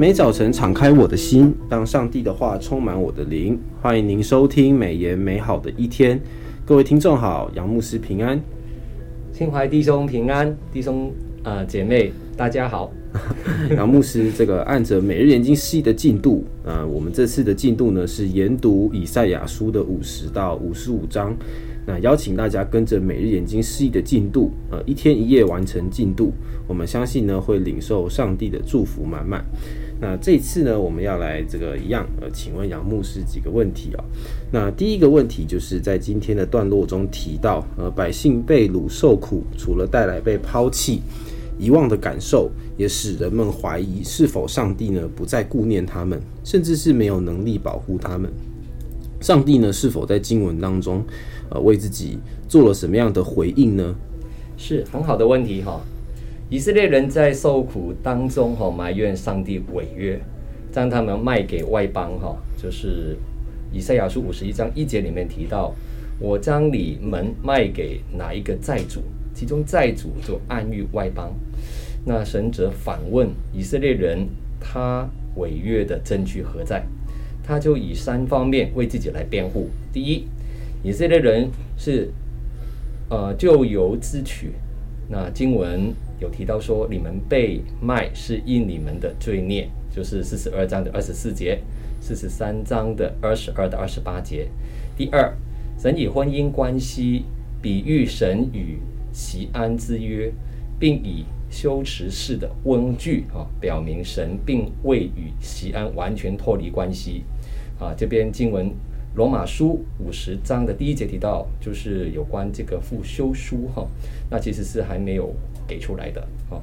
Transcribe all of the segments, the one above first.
每早晨敞开我的心，让上帝的话充满我的灵。欢迎您收听美言美好的一天，各位听众好，杨牧师平安，心怀弟兄平安，弟兄啊、呃、姐妹大家好。杨牧师，这个按着每日研经释义的进度啊、呃，我们这次的进度呢是研读以赛亚书的五十到五十五章。那邀请大家跟着每日眼睛释义的进度，呃，一天一夜完成进度，我们相信呢会领受上帝的祝福满满。那这次呢，我们要来这个一样，呃，请问杨牧师几个问题啊？那第一个问题就是在今天的段落中提到，呃，百姓被掳受苦，除了带来被抛弃、遗忘的感受，也使人们怀疑是否上帝呢不再顾念他们，甚至是没有能力保护他们。上帝呢是否在经文当中？呃，为自己做了什么样的回应呢？是很好的问题哈。以色列人在受苦当中哈，埋怨上帝违约，将他们卖给外邦哈。就是以赛亚书五十一章一节里面提到：“我将你们卖给哪一个债主？其中债主就暗喻外邦。”那神则反问以色列人：“他违约的证据何在？”他就以三方面为自己来辩护：第一，以色列人是，呃，咎由自取。那经文有提到说，你们被卖是因你们的罪孽，就是四十二章的二十四节，四十三章的二十二到二十八节。第二，神以婚姻关系比喻神与锡安之约，并以修辞式的问句啊，表明神并未与锡安完全脱离关系。啊，这边经文。罗马书五十章的第一节提到，就是有关这个复修书哈，那其实是还没有给出来的哦，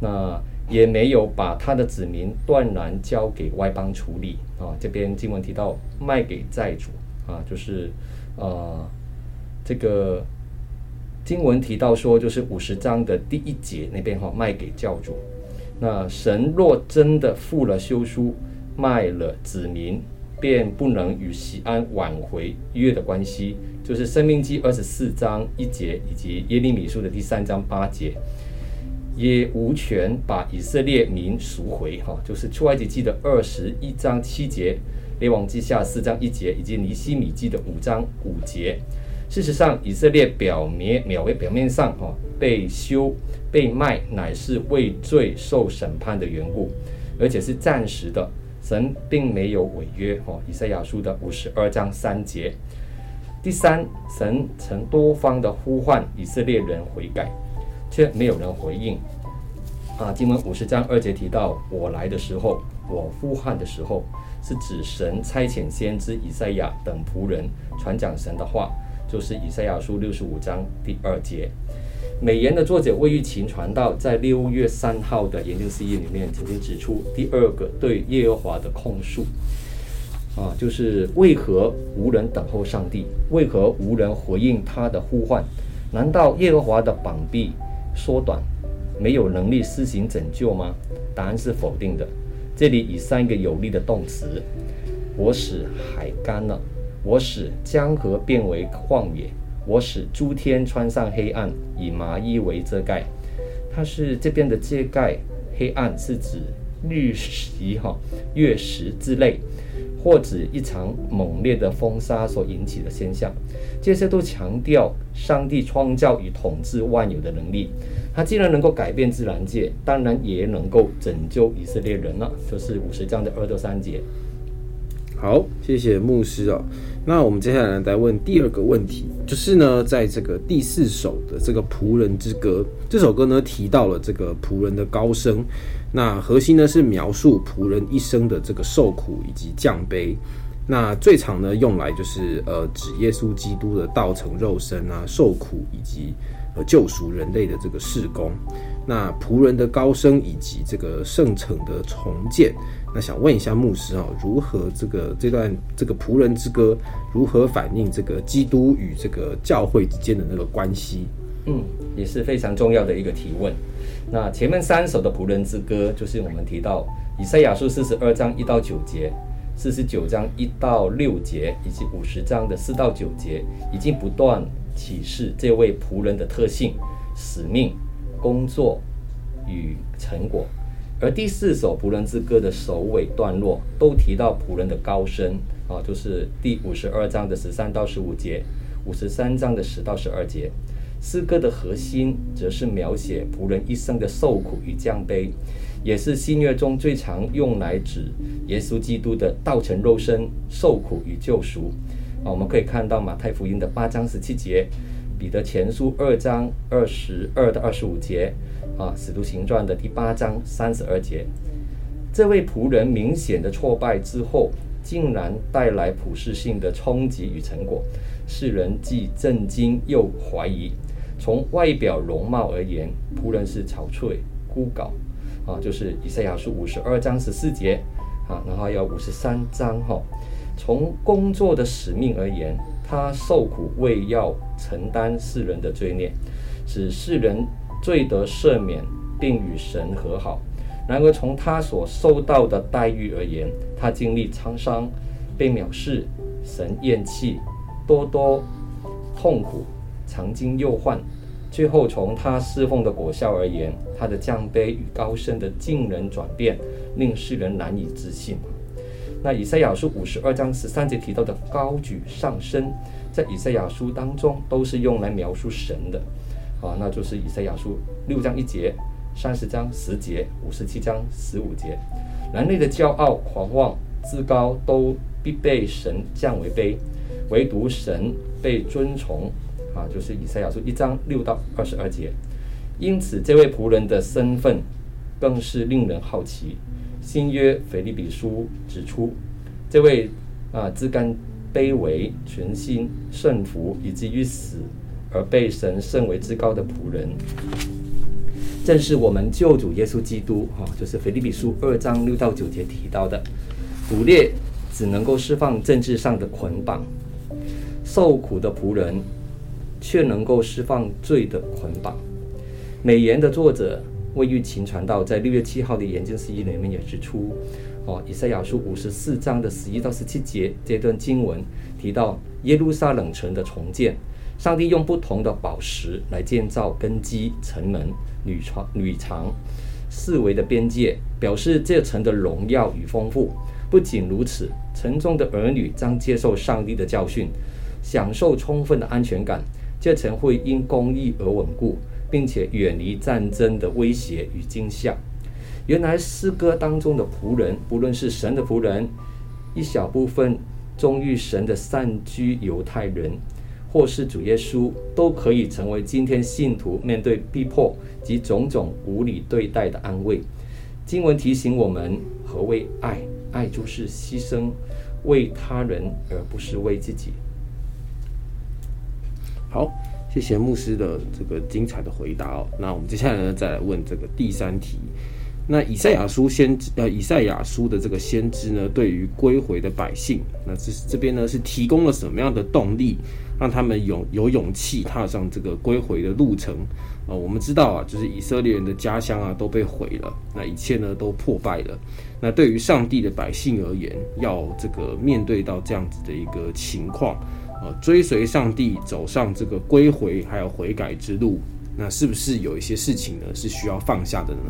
那也没有把他的子民断然交给外邦处理啊。这边经文提到卖给债主啊，就是呃这个经文提到说，就是五十章的第一节那边哈，卖给教主。那神若真的复了修书，卖了子民。便不能与锡安挽回约的关系，就是《申命记》二十四章一节以及耶利米书的第三章八节，也无权把以色列民赎回。哈，就是《出埃及记》的二十一章七节，《列王记下》四章一节以及《尼希米记》的五章五节。事实上，以色列表面表为表面上哈被休被卖，乃是为罪受审判的缘故，而且是暂时的。神并没有违约，哈，以赛亚书的五十二章三节。第三，神曾多方的呼唤以色列人悔改，却没有人回应。啊，经文五十章二节提到，我来的时候，我呼唤的时候，是指神差遣先知以赛亚等仆人传讲神的话，就是以赛亚书六十五章第二节。美言的作者魏玉琴传道在六月三号的研经释义里面曾经指出，第二个对耶和华的控诉啊，就是为何无人等候上帝？为何无人回应他的呼唤？难道耶和华的膀臂缩短，没有能力施行拯救吗？答案是否定的。这里以三个有力的动词：我使海干了，我使江河变为旷野。我使诸天穿上黑暗，以麻衣为遮盖。它是这边的遮盖，黑暗是指日食哈、月食之类，或指一场猛烈的风沙所引起的现象。这些都强调上帝创造与统治万有的能力。他既然能够改变自然界，当然也能够拯救以色列人了。就是五十章的二到三节。好，谢谢牧师哦。那我们接下来来问第二个问题，就是呢，在这个第四首的这个仆人之歌，这首歌呢提到了这个仆人的高声，那核心呢是描述仆人一生的这个受苦以及降卑。那最常呢用来就是呃指耶稣基督的道成肉身啊，受苦以及呃救赎人类的这个事工。那仆人的高升以及这个圣城的重建。那想问一下牧师啊，如何这个这段这个仆人之歌如何反映这个基督与这个教会之间的那个关系？嗯，也是非常重要的一个提问。那前面三首的仆人之歌，就是我们提到以赛亚书四十二章一到九节、四十九章一到六节以及五十章的四到九节，已经不断启示这位仆人的特性、使命、工作与成果。而第四首仆人之歌的首尾段落都提到仆人的高升啊，就是第五十二章的十三到十五节，五十三章的十到十二节。诗歌的核心则是描写仆人一生的受苦与降卑，也是新约中最常用来指耶稣基督的道成肉身、受苦与救赎。啊，我们可以看到马太福音的八章十七节，彼得前书二章二十二到二十五节，啊，使徒行传的第八章三十二节。这位仆人明显的挫败之后，竟然带来普世性的冲击与成果，世人既震惊又怀疑。从外表容貌而言，仆人是憔悴枯槁，啊，就是以赛亚书五十二章十四节，啊，然后还有五十三章哈。从工作的使命而言，他受苦为要承担世人的罪孽，使世人罪得赦免，并与神和好。然而从他所受到的待遇而言，他经历沧桑，被藐视，神厌弃，多多痛苦。常经忧患，最后从他侍奉的果效而言，他的降卑与高升的惊人转变，令世人难以置信。那以赛亚书五十二章十三节提到的高举上升，在以赛亚书当中都是用来描述神的，啊，那就是以赛亚书六章一节、三十章十节、五十七章十五节，人类的骄傲、狂妄、自高都必被神降为卑，唯独神被尊崇。啊，就是以赛亚书一章六到二十二节，因此这位仆人的身份更是令人好奇。新约腓立比书指出，这位啊自甘卑微、全心顺服，以至于死而被神圣为至高的仆人，正是我们救主耶稣基督。哈、就是腓立比书二章六到九节提到的，捕猎只能够释放政治上的捆绑，受苦的仆人。却能够释放罪的捆绑。美言的作者魏玉琴传道在六月七号的研经释义里面也指出，哦，以赛亚书五十四章的十一到十七节这段经文提到耶路撒冷城的重建，上帝用不同的宝石来建造根基、城门、女床、女墙、四围的边界，表示这城的荣耀与丰富。不仅如此，城中的儿女将接受上帝的教训，享受充分的安全感。这城会因公义而稳固，并且远离战争的威胁与惊吓。原来诗歌当中的仆人，不论是神的仆人，一小部分忠于神的散居犹太人，或是主耶稣，都可以成为今天信徒面对逼迫及种种无理对待的安慰。经文提醒我们，何谓爱？爱就是牺牲，为他人，而不是为自己。好，谢谢牧师的这个精彩的回答哦。那我们接下来呢，再来问这个第三题。那以赛亚书先知呃，以赛亚书的这个先知呢，对于归回的百姓，那这这边呢是提供了什么样的动力，让他们有有勇气踏上这个归回的路程啊？我们知道啊，就是以色列人的家乡啊都被毁了，那一切呢都破败了。那对于上帝的百姓而言，要这个面对到这样子的一个情况。呃，追随上帝走上这个归回还有悔改之路，那是不是有一些事情呢是需要放下的呢？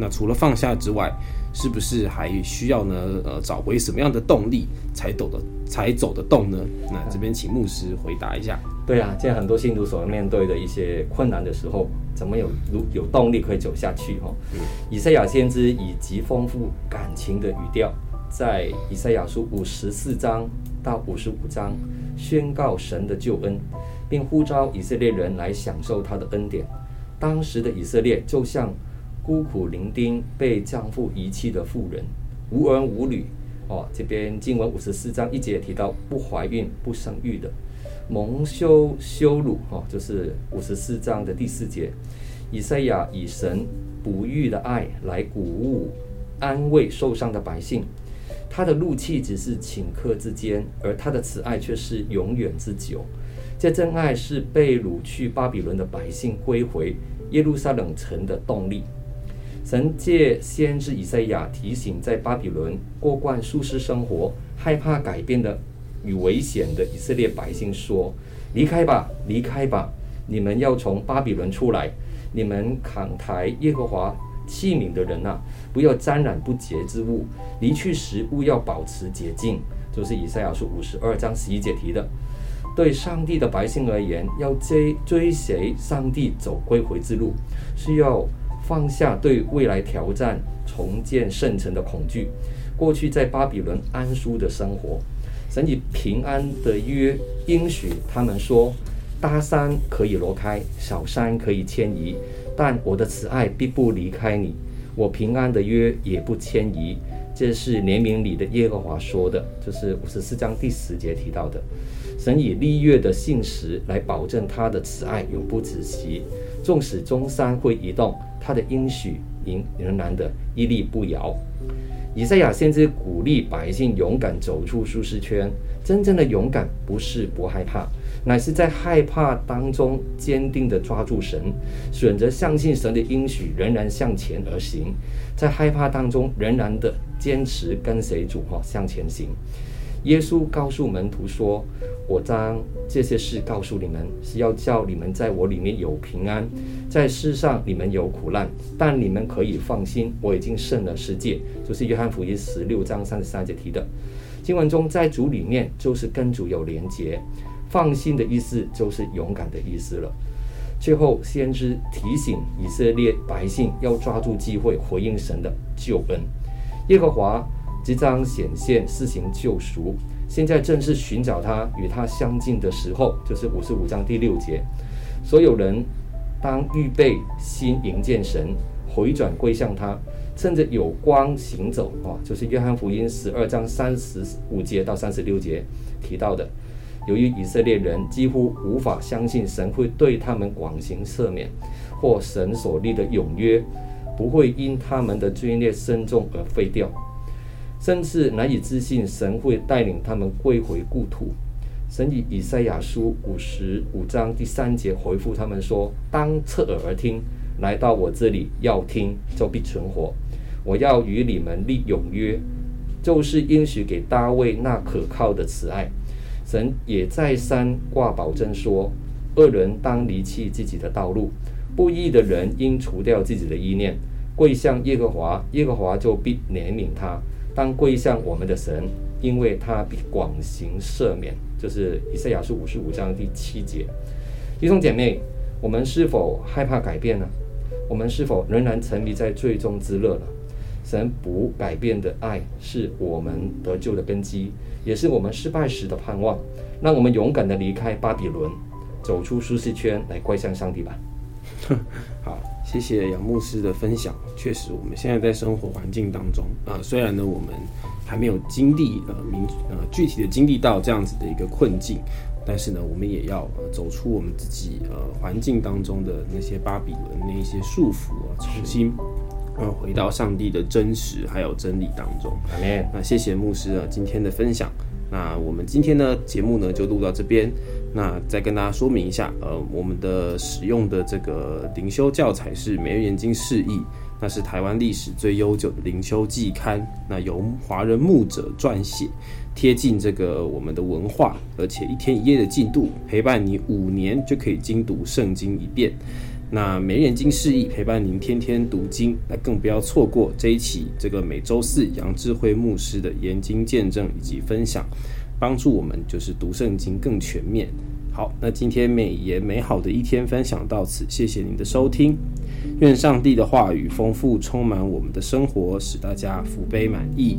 那除了放下之外，是不是还需要呢？呃，找回什么样的动力才走的才走得动呢？那这边请牧师回答一下。对啊，现在很多信徒所面对的一些困难的时候，怎么有如有动力可以走下去？哈，嗯，以赛亚先知以极丰富感情的语调，在以赛亚书五十四章到五十五章。宣告神的救恩，并呼召以色列人来享受他的恩典。当时的以色列就像孤苦伶仃、被丈夫遗弃的妇人，无儿无女。哦，这边经文五十四章一节提到不怀孕、不生育的，蒙羞羞辱。哦，就是五十四章的第四节，以赛亚以神不育的爱来鼓舞、安慰受伤的百姓。他的怒气只是顷刻之间，而他的慈爱却是永远之久。这真爱是被掳去巴比伦的百姓归回耶路撒冷城的动力。神借先知以赛亚提醒在巴比伦过惯舒适生活、害怕改变的与危险的以色列百姓说：“离开吧，离开吧！你们要从巴比伦出来，你们扛抬耶和华器皿的人啊，不要沾染不洁之物，离去时务要保持洁净。就是以赛亚书五十二章十一节提的。对上帝的百姓而言，要追追随上帝走归回之路，需要放下对未来挑战重建圣城的恐惧。过去在巴比伦安舒的生活，神以平安的约应许他们说：大山可以挪开，小山可以迁移，但我的慈爱必不离开你，我平安的约也不迁移。这是怜悯里的耶和华说的，就是五十四章第十节提到的。神以立约的信实来保证他的慈爱永不止息，纵使中山会移动，他的应许仍仍然的屹立不摇。以赛亚先知鼓励百姓勇敢走出舒适圈，真正的勇敢不是不害怕，乃是在害怕当中坚定地抓住神，选择相信神的应许，仍然向前而行，在害怕当中仍然的坚持跟随主哈向前行。耶稣告诉门徒说：“我将这些事告诉你们，是要叫你们在我里面有平安。在世上你们有苦难，但你们可以放心，我已经胜了世界。”就是约翰福音十六章三十三节提的经文中，在主里面就是跟主有连结，放心的意思就是勇敢的意思了。最后，先知提醒以色列百姓要抓住机会回应神的救恩，耶和华。即将显现施行救赎，现在正是寻找他与他相近的时候，就是五十五章第六节。所有人当预备心迎见神，回转归向他，趁着有光行走啊，就是约翰福音十二章三十五节到三十六节提到的。由于以色列人几乎无法相信神会对他们广行赦免，或神所立的永约不会因他们的罪孽深重而废掉。甚至难以置信，神会带领他们归回故土。神以以赛亚书五十五章第三节回复他们说：“当侧耳而听，来到我这里要听，就必存活。我要与你们立永约，就是应许给大卫那可靠的慈爱。”神也再三挂保证说：“恶人当离弃自己的道路，不义的人应除掉自己的意念，跪向耶和华，耶和华就必怜悯他。”当跪向我们的神，因为他必广行赦免，就是以赛亚书五十五章第七节。弟兄姐妹，我们是否害怕改变呢？我们是否仍然沉迷在最终之乐呢？神不改变的爱是我们得救的根基，也是我们失败时的盼望。让我们勇敢的离开巴比伦，走出舒适圈，来归向上帝吧。好。谢谢杨牧师的分享。确实，我们现在在生活环境当中啊、呃，虽然呢，我们还没有经历呃明呃具体的经历到这样子的一个困境，但是呢，我们也要、呃、走出我们自己呃环境当中的那些巴比伦那一些束缚啊，重新呃回到上帝的真实还有真理当中。那谢谢牧师啊今天的分享。那我们今天呢节目呢就录到这边。那再跟大家说明一下，呃，我们的使用的这个灵修教材是《每日研经释义》，那是台湾历史最悠久的灵修季刊，那由华人牧者撰写，贴近这个我们的文化，而且一天一夜的进度，陪伴你五年就可以精读圣经一遍。那《每日研经释义》陪伴您天天读经，那更不要错过这一期这个每周四杨智慧牧师的研经见证以及分享。帮助我们就是读圣经更全面。好，那今天美言美好的一天分享到此，谢谢您的收听。愿上帝的话语丰富充满我们的生活，使大家福杯满溢。